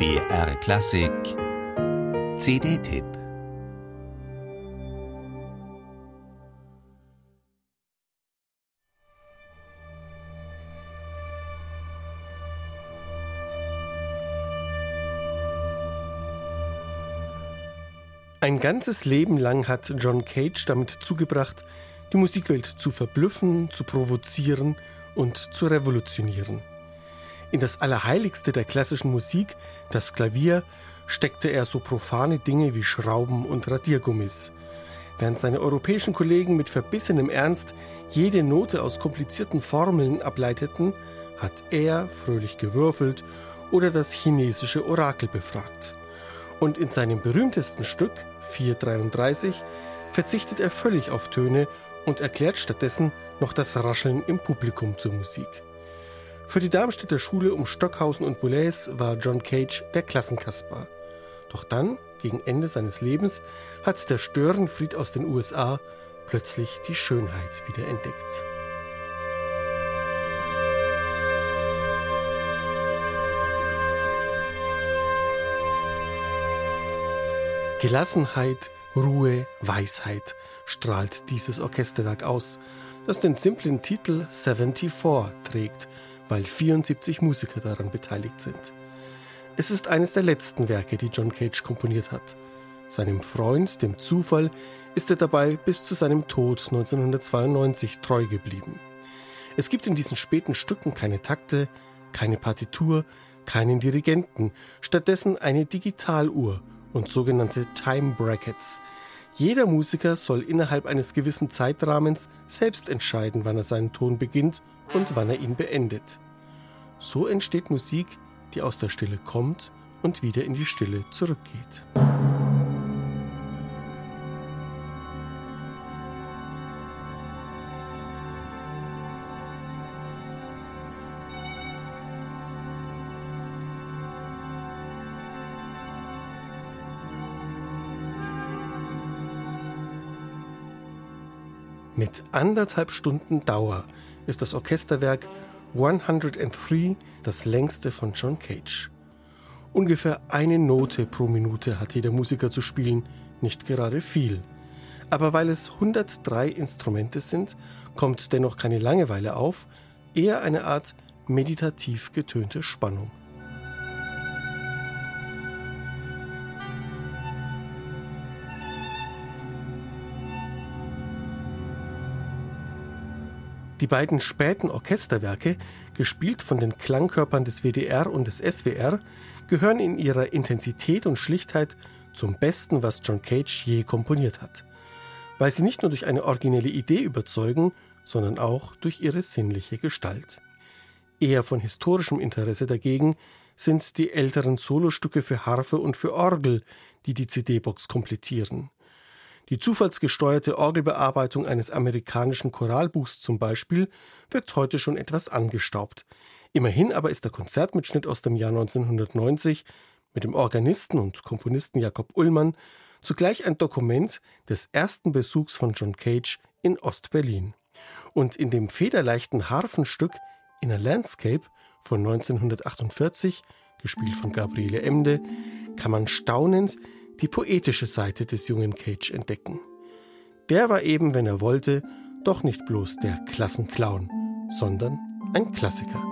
BR Klassik CD-Tipp Ein ganzes Leben lang hat John Cage damit zugebracht, die Musikwelt zu verblüffen, zu provozieren und zu revolutionieren. In das Allerheiligste der klassischen Musik, das Klavier, steckte er so profane Dinge wie Schrauben und Radiergummis. Während seine europäischen Kollegen mit verbissenem Ernst jede Note aus komplizierten Formeln ableiteten, hat er fröhlich gewürfelt oder das chinesische Orakel befragt. Und in seinem berühmtesten Stück, 433, verzichtet er völlig auf Töne und erklärt stattdessen noch das Rascheln im Publikum zur Musik. Für die Darmstädter Schule um Stockhausen und Boulez war John Cage der Klassenkasper. Doch dann, gegen Ende seines Lebens, hat der Störenfried aus den USA plötzlich die Schönheit wieder entdeckt. Gelassenheit, Ruhe, Weisheit strahlt dieses Orchesterwerk aus, das den simplen Titel 74 trägt, weil 74 Musiker daran beteiligt sind. Es ist eines der letzten Werke, die John Cage komponiert hat. Seinem Freund, dem Zufall, ist er dabei bis zu seinem Tod 1992 treu geblieben. Es gibt in diesen späten Stücken keine Takte, keine Partitur, keinen Dirigenten, stattdessen eine Digitaluhr und sogenannte Time Brackets. Jeder Musiker soll innerhalb eines gewissen Zeitrahmens selbst entscheiden, wann er seinen Ton beginnt und wann er ihn beendet. So entsteht Musik, die aus der Stille kommt und wieder in die Stille zurückgeht. Mit anderthalb Stunden Dauer ist das Orchesterwerk 103 das längste von John Cage. Ungefähr eine Note pro Minute hat jeder Musiker zu spielen, nicht gerade viel. Aber weil es 103 Instrumente sind, kommt dennoch keine Langeweile auf, eher eine Art meditativ getönte Spannung. Die beiden späten Orchesterwerke, gespielt von den Klangkörpern des WDR und des SWR, gehören in ihrer Intensität und Schlichtheit zum Besten, was John Cage je komponiert hat. Weil sie nicht nur durch eine originelle Idee überzeugen, sondern auch durch ihre sinnliche Gestalt. Eher von historischem Interesse dagegen sind die älteren Solostücke für Harfe und für Orgel, die die CD-Box komplettieren. Die zufallsgesteuerte Orgelbearbeitung eines amerikanischen Choralbuchs zum Beispiel wirkt heute schon etwas angestaubt. Immerhin aber ist der Konzertmitschnitt aus dem Jahr 1990 mit dem Organisten und Komponisten Jakob Ullmann zugleich ein Dokument des ersten Besuchs von John Cage in Ostberlin. Und in dem federleichten Harfenstück In a Landscape von 1948, gespielt von Gabriele Emde, kann man staunend die poetische Seite des jungen Cage entdecken. Der war eben, wenn er wollte, doch nicht bloß der Klassenclown, sondern ein Klassiker.